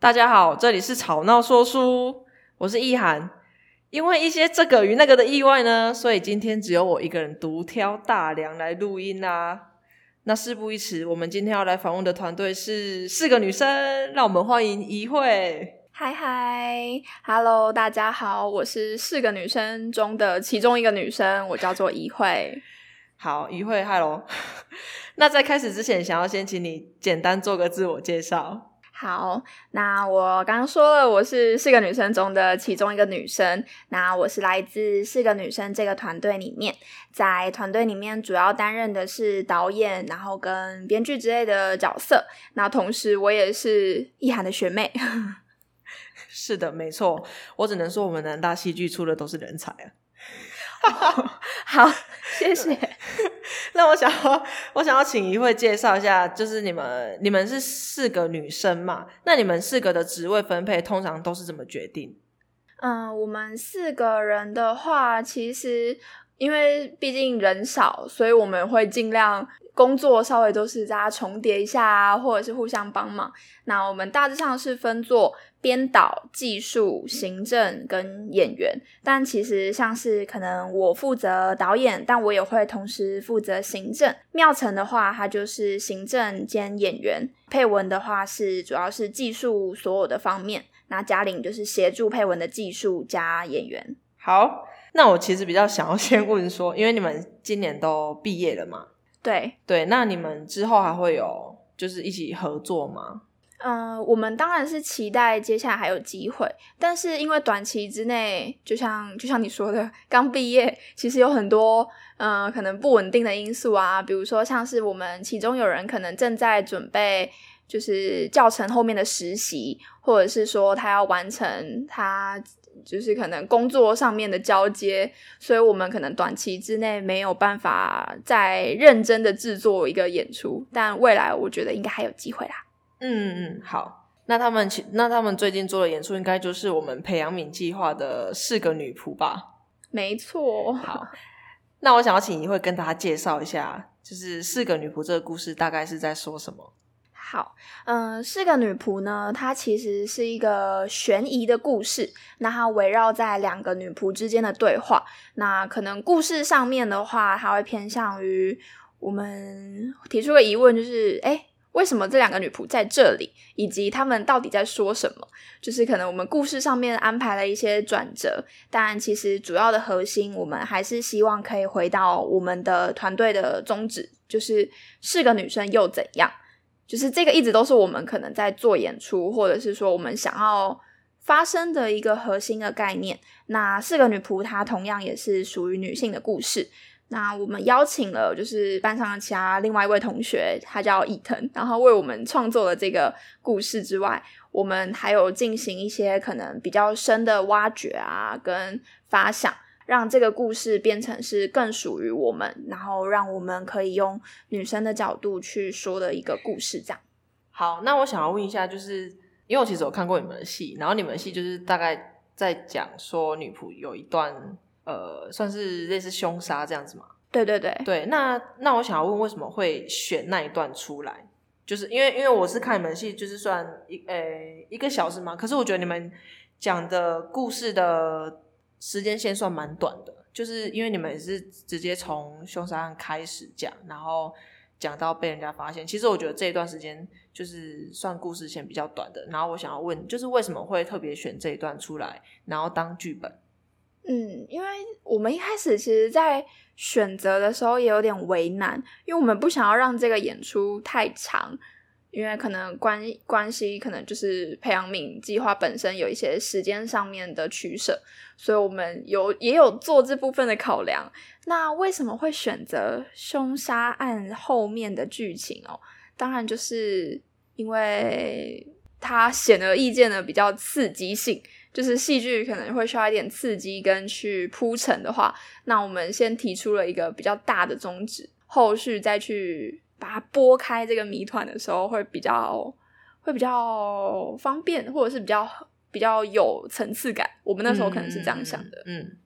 大家好，这里是吵闹说书，我是易涵。因为一些这个与那个的意外呢，所以今天只有我一个人独挑大梁来录音啦。那事不宜迟，我们今天要来访问的团队是四个女生，让我们欢迎怡慧。嗨嗨，Hello，大家好，我是四个女生中的其中一个女生，我叫做怡慧。好，怡慧，Hello。那在开始之前，想要先请你简单做个自我介绍。好，那我刚刚说了，我是四个女生中的其中一个女生。那我是来自四个女生这个团队里面，在团队里面主要担任的是导演，然后跟编剧之类的角色。那同时，我也是易涵的学妹。是的，没错。我只能说，我们南大戏剧出的都是人才啊。好，谢谢。那我想要，我想要请一位介绍一下，就是你们，你们是四个女生嘛？那你们四个的职位分配通常都是怎么决定？嗯，我们四个人的话，其实因为毕竟人少，所以我们会尽量。工作稍微都是大家重叠一下啊，或者是互相帮忙。那我们大致上是分做编导、技术、行政跟演员。但其实像是可能我负责导演，但我也会同时负责行政。妙成的话，他就是行政兼演员。佩文的话是主要是技术所有的方面。那嘉玲就是协助佩文的技术加演员。好，那我其实比较想要 先问说，因为你们今年都毕业了嘛？对对，那你们之后还会有就是一起合作吗？嗯、呃，我们当然是期待接下来还有机会，但是因为短期之内，就像就像你说的，刚毕业，其实有很多嗯、呃、可能不稳定的因素啊，比如说像是我们其中有人可能正在准备就是教程后面的实习，或者是说他要完成他。就是可能工作上面的交接，所以我们可能短期之内没有办法再认真的制作一个演出，但未来我觉得应该还有机会啦。嗯嗯，好，那他们那他们最近做的演出应该就是我们培养皿计划的四个女仆吧？没错。好，那我想要请怡慧跟大家介绍一下，就是四个女仆这个故事大概是在说什么？好，嗯、四个女仆呢，它其实是一个悬疑的故事。那它围绕在两个女仆之间的对话。那可能故事上面的话，它会偏向于我们提出个疑问，就是，诶，为什么这两个女仆在这里？以及她们到底在说什么？就是可能我们故事上面安排了一些转折，但其实主要的核心，我们还是希望可以回到我们的团队的宗旨，就是四个女生又怎样？就是这个一直都是我们可能在做演出，或者是说我们想要发生的一个核心的概念。那四个女仆，她同样也是属于女性的故事。那我们邀请了就是班上的其他另外一位同学，他叫伊藤，然后为我们创作了这个故事之外，我们还有进行一些可能比较深的挖掘啊，跟发想。让这个故事变成是更属于我们，然后让我们可以用女生的角度去说的一个故事，这样。好，那我想要问一下，就是因为我其实有看过你们的戏，然后你们的戏就是大概在讲说女仆有一段呃，算是类似凶杀这样子嘛？对对对对。那那我想要问，为什么会选那一段出来？就是因为因为我是看你们戏，就是算一呃一个小时嘛，可是我觉得你们讲的故事的。时间线算蛮短的，就是因为你们也是直接从凶杀案开始讲，然后讲到被人家发现。其实我觉得这一段时间就是算故事线比较短的。然后我想要问，就是为什么会特别选这一段出来，然后当剧本？嗯，因为我们一开始其实，在选择的时候也有点为难，因为我们不想要让这个演出太长。因为可能关关系，可能就是培养皿计划本身有一些时间上面的取舍，所以我们有也有做这部分的考量。那为什么会选择凶杀案后面的剧情哦？当然就是因为它显而易见的比较刺激性，就是戏剧可能会需要一点刺激跟去铺陈的话，那我们先提出了一个比较大的宗旨，后续再去。把它拨开这个谜团的时候，会比较会比较方便，或者是比较比较有层次感。我们那时候可能是这样想的。嗯，嗯，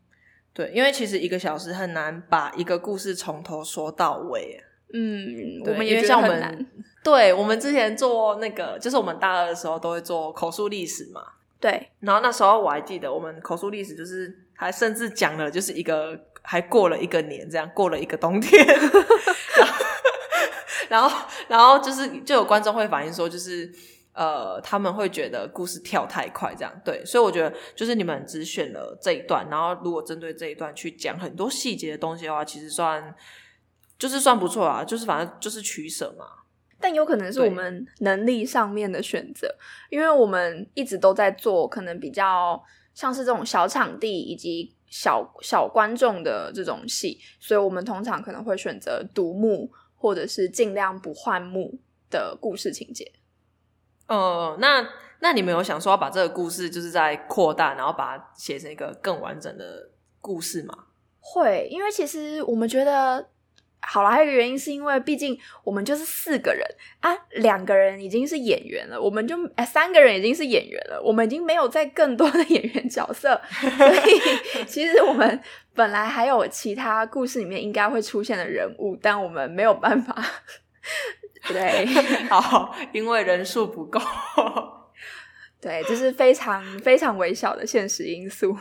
对，因为其实一个小时很难把一个故事从头说到尾。嗯，我们也觉得很难。对，我们之前做那个，就是我们大二的时候都会做口述历史嘛。对，然后那时候我还记得，我们口述历史就是还甚至讲了，就是一个还过了一个年，这样过了一个冬天。然后，然后，就是就有观众会反映说，就是呃，他们会觉得故事跳太快，这样对。所以我觉得，就是你们只选了这一段，然后如果针对这一段去讲很多细节的东西的话，其实算就是算不错啊。就是反正就是取舍嘛。但有可能是我们能力上面的选择，因为我们一直都在做可能比较像是这种小场地以及小小观众的这种戏，所以我们通常可能会选择独幕，或者是尽量不换幕的故事情节。呃，那那你们有想说要把这个故事就是在扩大，然后把它写成一个更完整的故事吗？会，因为其实我们觉得。好了，还有一个原因是因为，毕竟我们就是四个人啊，两个人已经是演员了，我们就哎三个人已经是演员了，我们已经没有再更多的 演员角色，所以 其实我们本来还有其他故事里面应该会出现的人物，但我们没有办法。对，好，因为人数不够。对，这是非常非常微小的现实因素。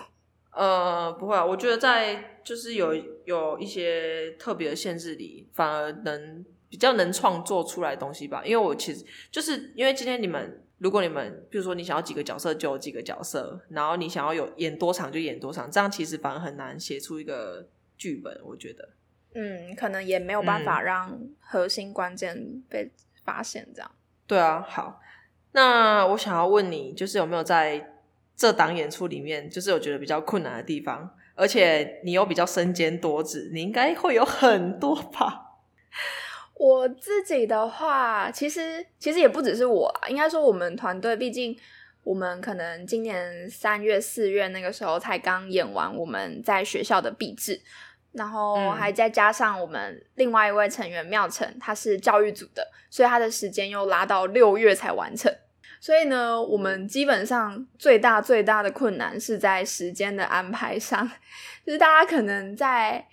呃，不会啊，我觉得在就是有有一些特别的限制里，反而能比较能创作出来的东西吧。因为我其实就是因为今天你们，如果你们比如说你想要几个角色就有几个角色，然后你想要有演多长就演多长，这样其实反而很难写出一个剧本。我觉得，嗯，可能也没有办法让核心关键被发现。这样、嗯，对啊。好，那我想要问你，就是有没有在。这档演出里面，就是我觉得比较困难的地方，而且你又比较身兼多职，你应该会有很多吧？我自己的话，其实其实也不只是我啊，应该说我们团队，毕竟我们可能今年三月四月那个时候才刚演完我们在学校的毕制，然后还再加上我们另外一位成员妙成，他是教育组的，所以他的时间又拉到六月才完成。所以呢，我们基本上最大最大的困难是在时间的安排上，就是大家可能在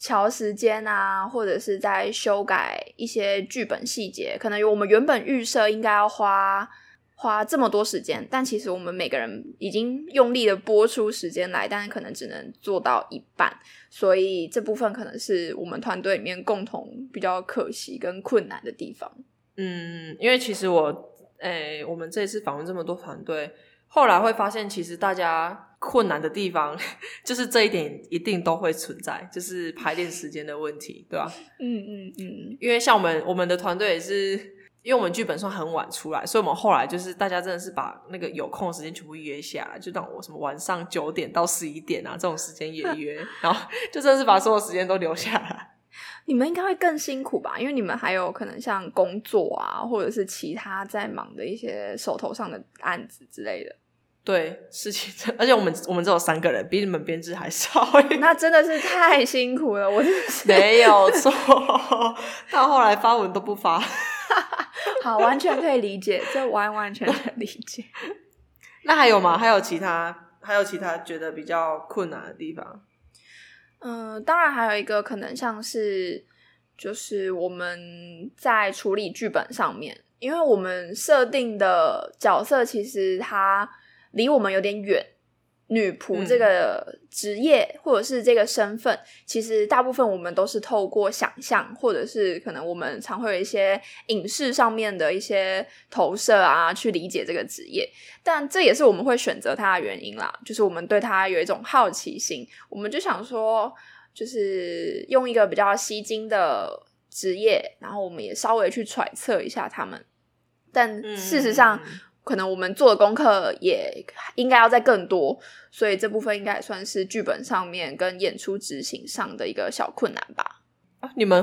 调时间啊，或者是在修改一些剧本细节，可能我们原本预设应该要花花这么多时间，但其实我们每个人已经用力的拨出时间来，但是可能只能做到一半，所以这部分可能是我们团队里面共同比较可惜跟困难的地方。嗯，因为其实我。哎、欸，我们这一次访问这么多团队，后来会发现，其实大家困难的地方，就是这一点一定都会存在，就是排练时间的问题，对吧？嗯嗯嗯。因为像我们我们的团队也是，因为我们剧本算很晚出来，所以我们后来就是大家真的是把那个有空的时间全部约下来，就让我什么晚上九点到十一点啊这种时间也约，然后就真的是把所有时间都留下来。你们应该会更辛苦吧？因为你们还有可能像工作啊，或者是其他在忙的一些手头上的案子之类的。对，事情，而且我们我们只有三个人，比你们编制还少。那真的是太辛苦了，我是没有错。到后来发文都不发，好，完全可以理解，这完完全全理解。那还有吗？还有其他？还有其他觉得比较困难的地方？嗯、当然还有一个可能，像是就是我们在处理剧本上面，因为我们设定的角色其实他离我们有点远。女仆这个职业或者是这个身份，嗯，其实大部分我们都是透过想象，或者是可能我们常会有一些影视上面的一些投射啊，去理解这个职业。但这也是我们会选择它的原因啦，就是我们对它有一种好奇心，我们就想说，就是用一个比较吸睛的职业，然后我们也稍微去揣测一下他们。但事实上，嗯可能我们做的功课也应该要再更多，所以这部分应该也算是剧本上面跟演出执行上的一个小困难吧。啊，你们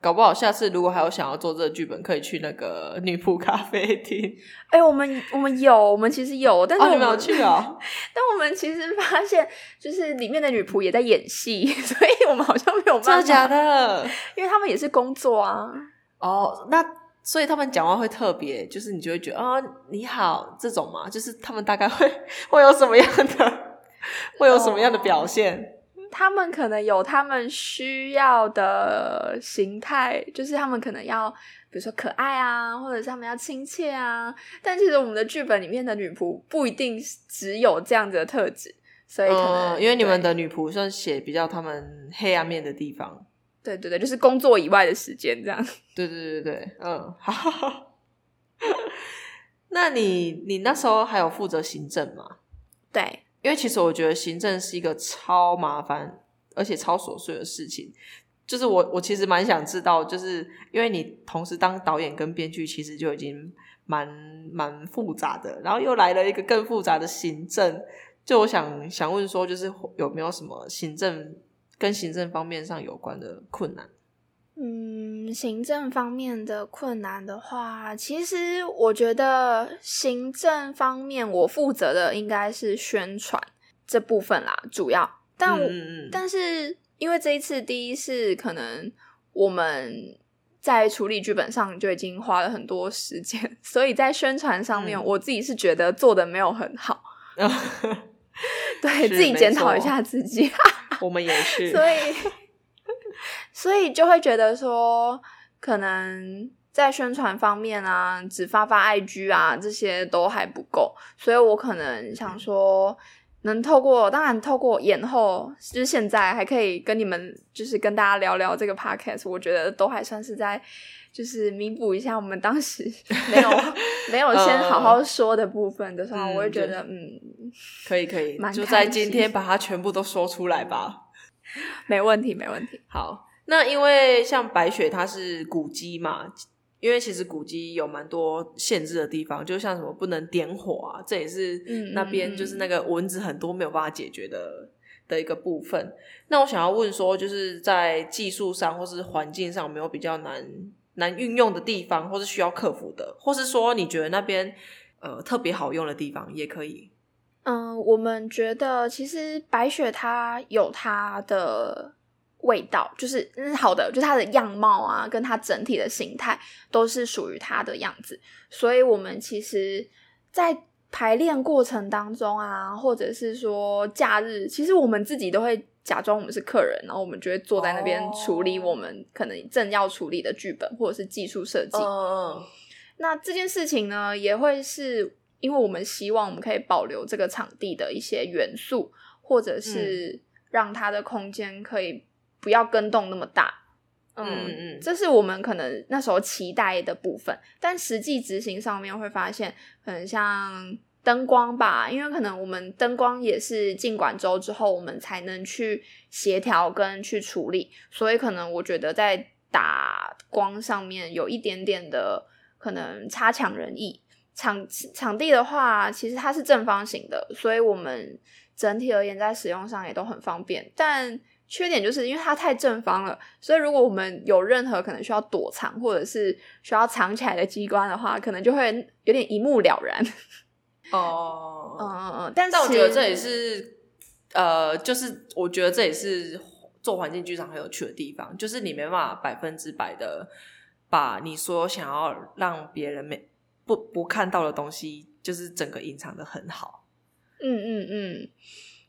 搞不好下次如果还有想要做这个剧本，可以去那个 女仆咖啡厅。哎、欸，我们我们有，我们其实有，但是我们、啊、没有去啊。但我们其实发现，就是里面的女仆也在演戏，所以我们好像没有办法。真的假的？因为他们也是工作啊。哦，那。所以他们讲话会特别，就是你就会觉得啊、哦，你好这种嘛，就是他们大概会 会有什么样的，会有什么样的表现？他们可能有他们需要的形态，就是他们可能要，比如说可爱啊，或者是他们要亲切啊。但其实我们的剧本里面的女仆不一定只有这样子的特质，所以可能、嗯、因为你们的女仆算写比较他们黑暗面的地方。对对对，就是工作以外的时间这样。对对对对，嗯，好。那你你那时候还有负责行政吗？对，因为其实我觉得行政是一个超麻烦而且超琐碎的事情。就是我我其实蛮想知道，就是因为你同时当导演跟编剧，其实就已经蛮蛮复杂的，然后又来了一个更复杂的行政。就我想想问说，就是有没有什么行政跟行政方面上有关的困难？嗯，行政方面的困难的话，其实我觉得行政方面我负责的应该是宣传这部分啦，主要。但我、嗯、但是因为这一次第一是，可能我们在处理剧本上就已经花了很多时间，所以在宣传上面，我自己是觉得做的没有很好。嗯、对自己检讨一下自己，我们也是，所以。所以就会觉得说，可能在宣传方面啊，只发发 IG 啊，这些都还不够。所以我可能想说，能透过，当然透过延后，就是现在还可以跟你们，就是跟大家聊聊这个 podcast，我觉得都还算是在，就是弥补一下我们当时没有 没有先好好说的部分的时候，我会觉得，嗯，嗯，可以可以，就在今天把它全部都说出来吧。没问题，没问题。好，那因为像白雪她是古迹嘛，因为其实古迹有蛮多限制的地方，就像什么不能点火啊，这也是那边就是那个蚊子很多没有办法解决的的一个部分。那我想要问说，就是在技术上或是环境上有没有比较难难运用的地方，或是需要克服的，或是说你觉得那边呃特别好用的地方也可以。嗯，我们觉得其实白雪它有它的味道，就是嗯好的，就是它的样貌啊，跟它整体的形态都是属于它的样子。所以，我们其实，在排练过程当中啊，或者是说假日，其实我们自己都会假装我们是客人，然后我们就会坐在那边处理我们可能正要处理的剧本或者是技术设计。嗯，那这件事情呢，也会是。因为我们希望我们可以保留这个场地的一些元素，或者是让它的空间可以不要跟动那么大。嗯嗯嗯，这是我们可能那时候期待的部分。但实际执行上面会发现，可能像灯光吧，因为可能我们灯光也是进管周之后，我们才能去协调跟去处理，所以可能我觉得在打光上面有一点点的可能差强人意。场场地的话，其实它是正方形的，所以我们整体而言在使用上也都很方便。但缺点就是因为它太正方了，所以如果我们有任何可能需要躲藏或者是需要藏起来的机关的话，可能就会有点一目了然。哦，嗯嗯嗯，但我觉得这也是呃，就是我觉得这也是做环境剧场很有趣的地方，就是你没办法百分之百的把你所有想要让别人没。不不看到的东西，就是整个隐藏的很好。嗯嗯嗯，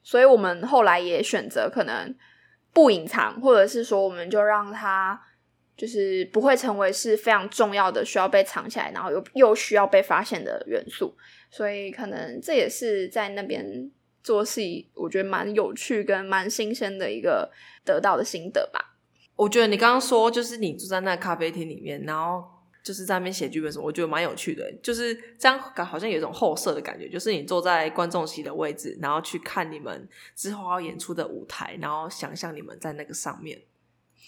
所以我们后来也选择可能不隐藏，或者是说，我们就让它就是不会成为是非常重要的需要被藏起来，然后又又需要被发现的元素。所以可能这也是在那边做戏，我觉得蛮有趣跟蛮新鲜的一个得到的心得吧。我觉得你刚刚说，就是你住在那咖啡厅里面，然后。就是在那边写剧本什么，我觉得蛮有趣的。就是这样，感好像有一种后设的感觉。就是你坐在观众席的位置，然后去看你们之后要演出的舞台，然后想象你们在那个上面。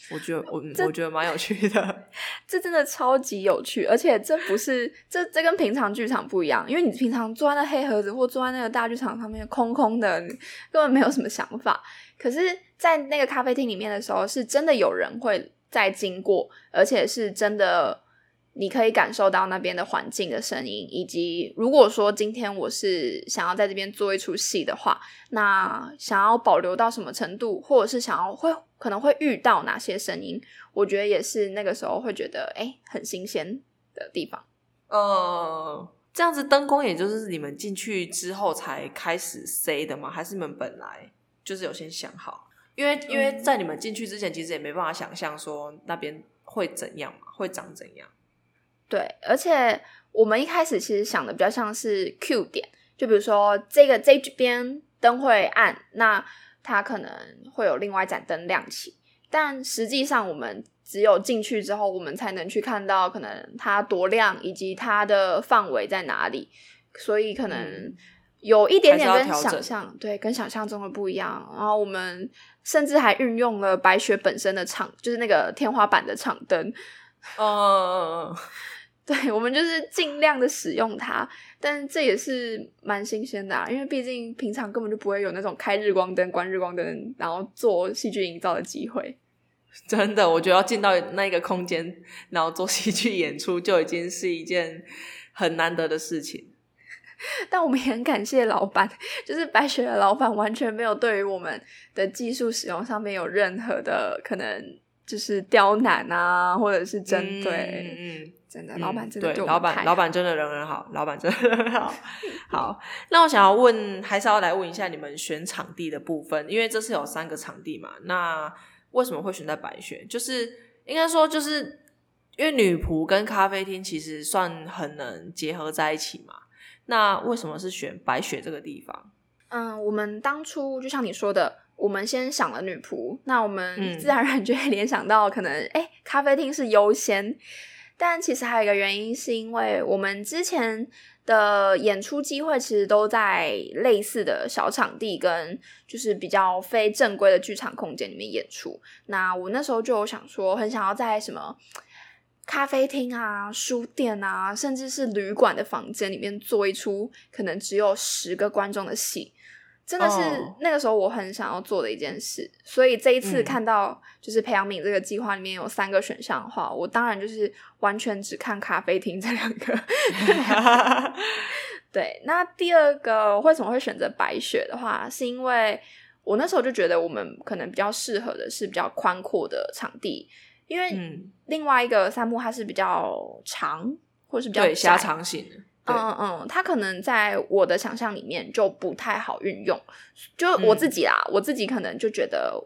我觉得我我觉得蛮有趣的，这真的超级有趣。而且这不是这这跟平常剧场不一样，因为你平常坐在那黑盒子或坐在那个大剧场上面空空的，根本没有什么想法。可是，在那个咖啡厅里面的时候，是真的有人会在经过，而且是真的。你可以感受到那边的环境的声音，以及如果说今天我是想要在这边做一出戏的话，那想要保留到什么程度，或者是想要会可能会遇到哪些声音，我觉得也是那个时候会觉得诶很新鲜的地方。呃，这样子灯光也就是你们进去之后才开始塞的吗？还是你们本来就是有先想好？因为因为在你们进去之前，其实也没办法想象说那边会怎样嘛，会长怎样。对，而且我们一开始其实想的比较像是 Q 点，就比如说这个这边灯会暗，那它可能会有另外一盏灯亮起，但实际上我们只有进去之后，我们才能去看到可能它多亮，以及它的范围在哪里，所以可能有一点点跟想象，对，跟想象中的不一样。然后我们甚至还运用了白雪本身的场，就是那个天花板的场灯，哦、uh。对，我们就是尽量的使用它，但这也是蛮新鲜的啊，因为毕竟平常根本就不会有那种开日光灯、关日光灯，然后做戏剧营造的机会。真的，我觉得要进到那个空间，然后做戏剧演出，就已经是一件很难得的事情。但我们也很感谢老板，就是白雪的老板，完全没有对于我们的技术使用上面有任何的可能。就是刁难啊，或者是针对，嗯嗯，真的，老板真的对，老板，老板真的人很好，老板真的很好。好，那我想要问，还是要来问一下你们选场地的部分，因为这次有三个场地嘛，那为什么会选在白雪？就是应该说，就是因为女仆跟咖啡厅其实算很能结合在一起嘛，那为什么是选白雪这个地方？嗯，我们当初就像你说的。我们先想了女仆，那我们自然而然就会联想到可能，哎、嗯，咖啡厅是优先。但其实还有一个原因，是因为我们之前的演出机会其实都在类似的小场地，跟就是比较非正规的剧场空间里面演出。那我那时候就有想说，很想要在什么咖啡厅啊、书店啊，甚至是旅馆的房间里面做一出可能只有十个观众的戏。真的是那个时候我很想要做的一件事，oh. 所以这一次看到就是培养皿这个计划里面有三个选项的话，我当然就是完全只看咖啡厅这两个。对，那第二个为什么会选择白雪的话，是因为我那时候就觉得我们可能比较适合的是比较宽阔的场地，因为另外一个三幕它是比较长，或是比较狭长型的。嗯嗯，它可能在我的想象里面就不太好运用，就我自己啦，嗯，我自己可能就觉得，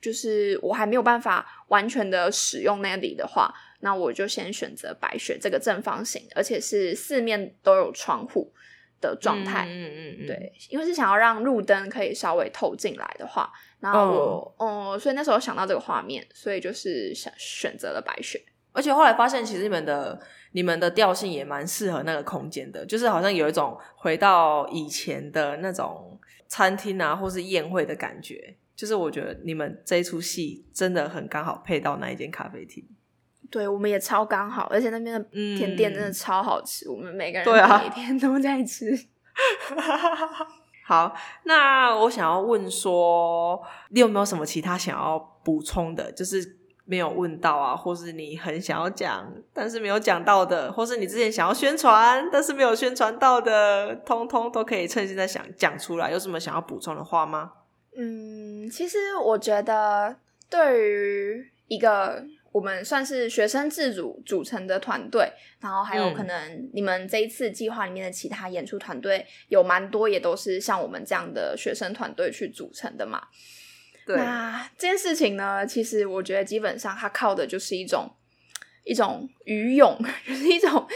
就是我还没有办法完全的使用那里的话，那我就先选择白雪这个正方形，而且是四面都有窗户的状态。嗯嗯嗯，对，因为是想要让路灯可以稍微透进来的话，然后我，哦，嗯，所以那时候想到这个画面，所以就是想选择了白雪。而且后来发现，其实你们的你们的调性也蛮适合那个空间的，就是好像有一种回到以前的那种餐厅啊，或是宴会的感觉。就是我觉得你们这一出戏真的很刚好配到那一间咖啡厅。对，我们也超刚好，而且那边的甜点真的超好吃，嗯、我们每个人每天都在吃。好，那我想要问说，你有没有什么其他想要补充的？就是。没有问到啊，或是你很想要讲，但是没有讲到的，或是你之前想要宣传，但是没有宣传到的，通通都可以趁现在想讲出来。有什么想要补充的话吗？嗯，其实我觉得，对于一个我们算是学生自主组成的团队，然后还有可能你们这一次计划里面的其他演出团队，有蛮多也都是像我们这样的学生团队去组成的嘛。对，那这件事情呢，其实我觉得基本上它靠的就是一种一种余勇，就是一种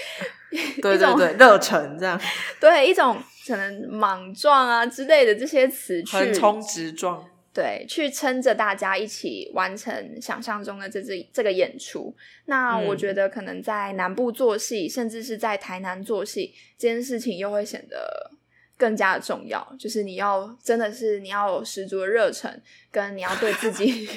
对对对热忱这样，对一种可能莽撞啊之类的这些词去横冲直撞，对，去撑着大家一起完成想象中的这这这个演出。那我觉得可能在南部做戏，甚至是在台南做戏，这件事情又会显得。更加的重要，就是你要真的是你要有十足的热忱，跟你要对自己，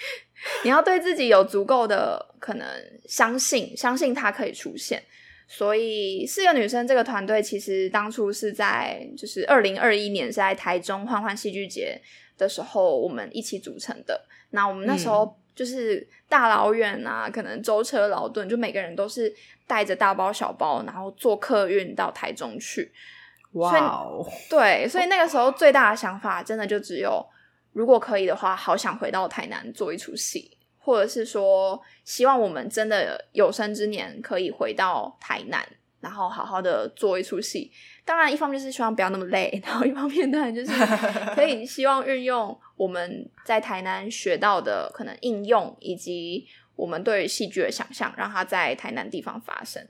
你要对自己有足够的可能相信，相信它可以出现。所以四个女生这个团队，其实当初是在就是二零二一年是在台中欢欢戏剧节的时候，我们一起组成的。那我们那时候就是大老远啊，可能舟车劳顿，就每个人都是带着大包小包，然后坐客运到台中去。哇哦！对，所以那个时候最大的想法，真的就只有，如果可以的话，好想回到台南做一出戏，或者是说，希望我们真的有生之年可以回到台南，然后好好的做一出戏，当然，一方面就是希望不要那么累，然后一方面当然就是 可以希望运用我们在台南学到的可能应用，以及我们对于戏剧的想象，让它在台南地方发生。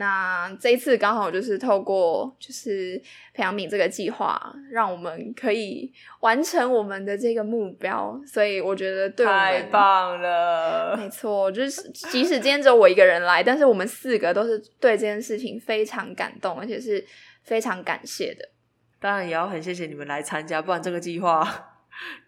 那这一次刚好就是透过就是培养皿这个计划，让我们可以完成我们的这个目标，所以我觉得对我们太棒了。没错，就是即使今天只有我一个人来，但是我们四个都是对这件事情非常感动，而且是非常感谢的。当然也要很谢谢你们来参加，不然这个计划。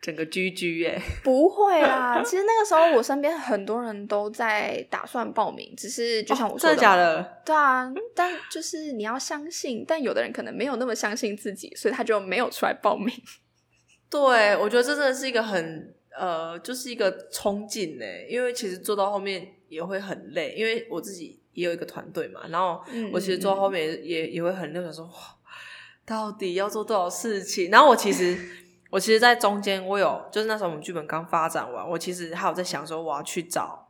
整个居居耶，不会啦。其实那个时候我身边很多人都在打算报名，只是就像我说的，哦，真的假的？对啊，但就是你要相信，但有的人可能没有那么相信自己，所以他就没有出来报名。对，我觉得这真的是一个很呃，就是一个冲劲呢。因为其实做到后面也会很累，因为我自己也有一个团队嘛，然后我其实做到后面也、嗯、也，也会很累，想说哇，到底要做多少事情？然后我其实。我其实，在中间，我有就是那时候我们剧本刚发展完，我其实还有在想说，我要去找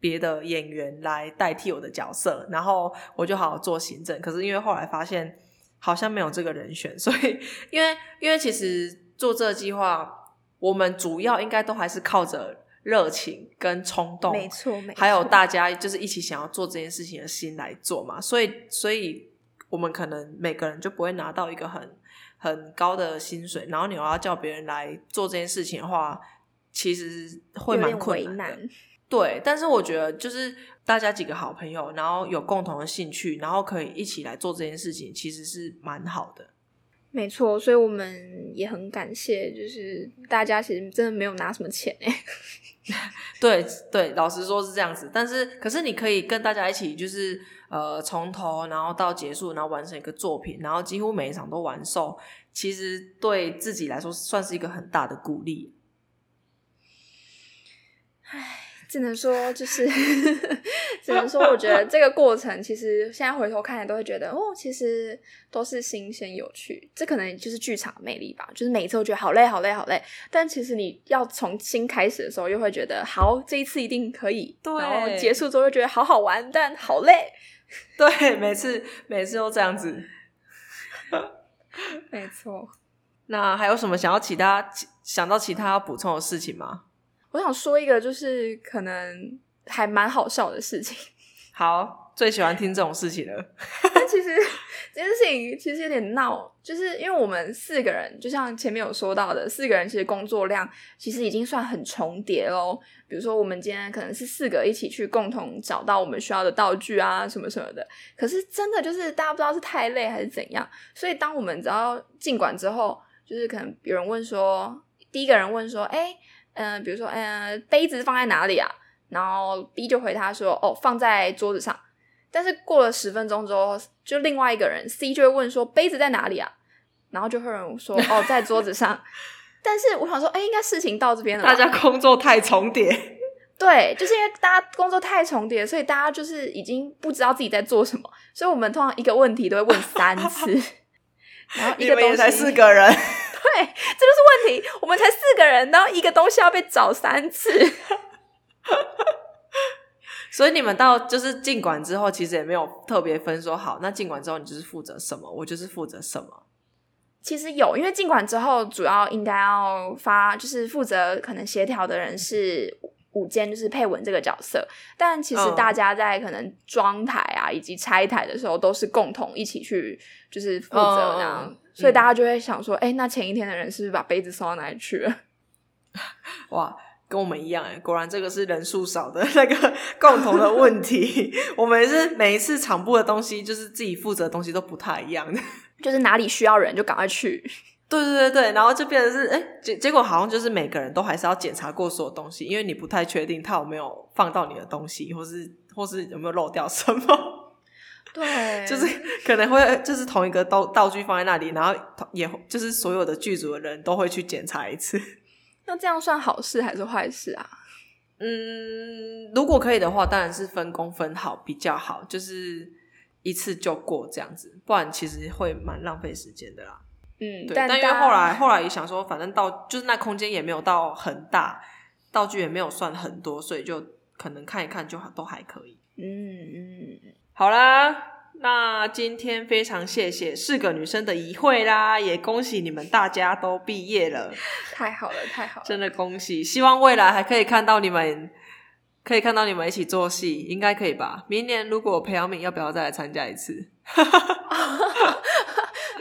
别的演员来代替我的角色，然后我就好好做行政。可是因为后来发现好像没有这个人选，所以因为因为其实做这个计划，我们主要应该都还是靠着热情跟冲动，没错，没错，还有大家就是一起想要做这件事情的心来做嘛。所以，所以我们可能每个人就不会拿到一个很。很高的薪水，然后你要叫别人来做这件事情的话，其实会蛮困难的。对，但是我觉得就是大家几个好朋友，然后有共同的兴趣，然后可以一起来做这件事情，其实是蛮好的。没错，所以我们也很感谢，就是大家其实真的没有拿什么钱哎。对对，老实说是这样子，但是可是你可以跟大家一起，就是呃从头然后到结束，然后完成一个作品，然后几乎每一场都完售，其实对自己来说算是一个很大的鼓励。只能说，就是 只能说，我觉得这个 过程其实现在回头看来都会觉得，哦，其实都是新鲜有趣。这可能就是剧场的魅力吧，就是每一次都觉得好累，好累，好累。但其实你要从新开始的时候，又会觉得好，这一次一定可以。对。然后结束之后又觉得好好玩，但好累。对，每次每次都这样子。没错。那还有什么想要其他想到其他要补充的事情吗？我想说一个，就是可能还蛮好笑的事情。好，最喜欢听这种事情了。但其实这件事情其实有点闹，就是因为我们四个人，就像前面有说到的，四个人其实工作量其实已经算很重叠喽。比如说，我们今天可能是四个一起去共同找到我们需要的道具啊，什么什么的。可是真的就是大家不知道是太累还是怎样，所以当我们只要进馆之后，就是可能有人问说，第一个人问说，哎。嗯、呃，比如说，嗯、呃，杯子放在哪里啊？然后 B 就回他说，哦，放在桌子上。但是过了十分钟之后，就另外一个人 C 就会问说，杯子在哪里啊？然后就会有人说，哦，在桌子上。但是我想说，哎，应该事情到这边了。大家工作太重叠。对，就是因为大家工作太重叠，所以大家就是已经不知道自己在做什么。所以我们通常一个问题都会问三次。然后一个东西，四个人。对，这就是问题。我们才四个人，然后一个东西要被找三次。所以你们到就是进馆之后，其实也没有特别分说好。那进馆之后，你就是负责什么？我就是负责什么？其实有，因为进馆之后，主要应该要发，就是负责可能协调的人是舞间，就是配文这个角色。但其实大家在可能装台啊，以及拆台的时候，都是共同一起去，就是负责那样。所以大家就会想说，哎、那前一天的人是不是把杯子送到哪里去了？哇，跟我们一样哎，果然这个是人数少的那个 共同的问题。我们是每一次场部的东西，就是自己负责的东西都不太一样的，就是哪里需要人就赶快去。对对对对，然后就变成是，哎、欸，结结果好像就是每个人都还是要检查过所有东西，因为你不太确定他有没有放到你的东西，或是或是有没有漏掉什么。对，就是可能会就是同一个道道具放在那里，然后也就是所有的剧组的人都会去检查一次。那这样算好事还是坏事啊？嗯，如果可以的话，当然是分工分好比较好，就是一次就过这样子，不然其实会蛮浪费时间的啦。嗯，对。但，但因为后来后来也想说，反正道就是那空间也没有到很大，道具也没有算很多，所以就可能看一看就好，都还可以。嗯嗯。好啦，那今天非常谢谢四个女生的一会啦，也恭喜你们大家都毕业了，太好了，太好了，真的恭喜！希望未来还可以看到你们，可以看到你们一起做戏，应该可以吧？明年如果培养皿要不要再来参加一次？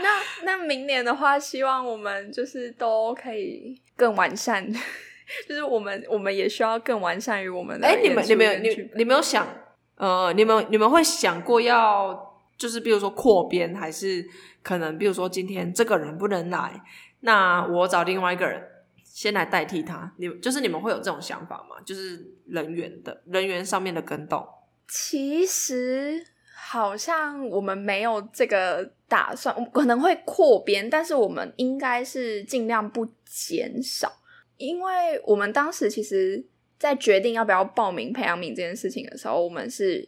那那明年的话，希望我们就是都可以更完善，就是我们我们也需要更完善于我们的。哎、欸，你们你们有你你没有想呃，你们你们会想过要？就是比如说扩编，还是可能比如说今天这个人不能来，那我找另外一个人先来代替他。你就是你们会有这种想法吗？就是人员的人员上面的更动。其实好像我们没有这个打算，我可能会扩编，但是我们应该是尽量不减少，因为我们当时其实在决定要不要报名培养皿这件事情的时候，我们是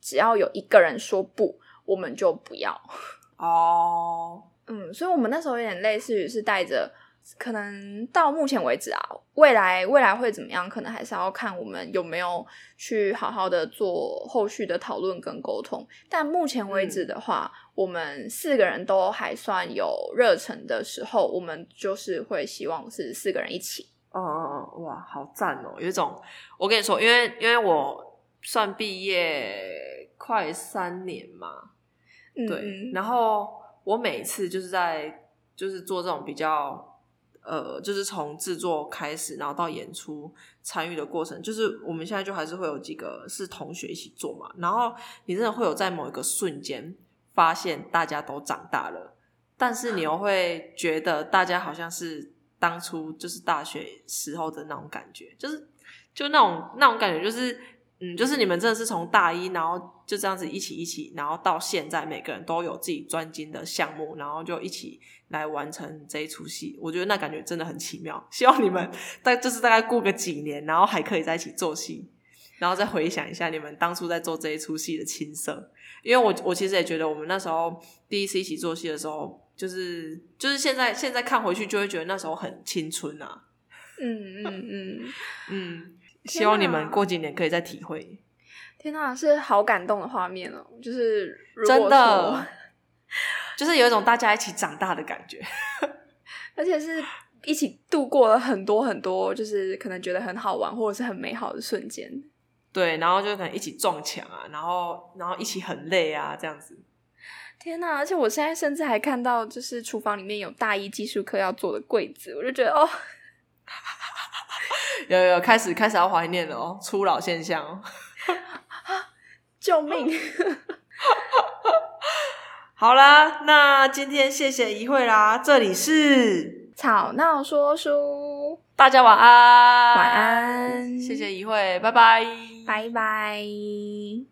只要有一个人说不。我们就不要哦，oh. 嗯，所以，我们那时候有点类似于是带着，可能到目前为止啊，未来未来会怎么样，可能还是要看我们有没有去好好的做后续的讨论跟沟通。但目前为止的话，嗯、我们四个人都还算有热忱的时候，我们就是会希望是四个人一起。哦哦哦，哇，好赞哦！有一种，我跟你说，因为因为我算毕业快三年嘛。对，嗯、然后我每次就是在就是做这种比较呃，就是从制作开始，然后到演出参与的过程，就是我们现在就还是会有几个是同学一起做嘛。然后你真的会有在某一个瞬间发现大家都长大了，但是你又会觉得大家好像是当初就是大学时候的那种感觉，就是就那种那种感觉，就是。嗯，就是你们真的是从大一，然后就这样子一起一起，然后到现在每个人都有自己专精的项目，然后就一起来完成这一出戏。我觉得那感觉真的很奇妙。希望你们大就是大概过个几年，然后还可以在一起做戏，然后再回想一下你们当初在做这一出戏的青涩。因为我我其实也觉得我们那时候第一次一起做戏的时候，就是就是现在现在看回去就会觉得那时候很青春啊。嗯嗯嗯嗯。嗯 希望你们过几年可以再体会。天哪，是好感动的画面哦！就是真的，就是有一种大家一起长大的感觉，而且是一起度过了很多很多，就是可能觉得很好玩或者是很美好的瞬间。对，然后就可能一起撞墙啊，然后然后一起很累啊，这样子。天哪！而且我现在甚至还看到，就是厨房里面有大一技术课要做的柜子，我就觉得哦。有有开始开始要怀念了哦，初老现象哦，救命！好啦，那今天谢谢一会啦，这里是吵闹说书，大家晚安，晚安，谢谢一会，拜拜，拜拜。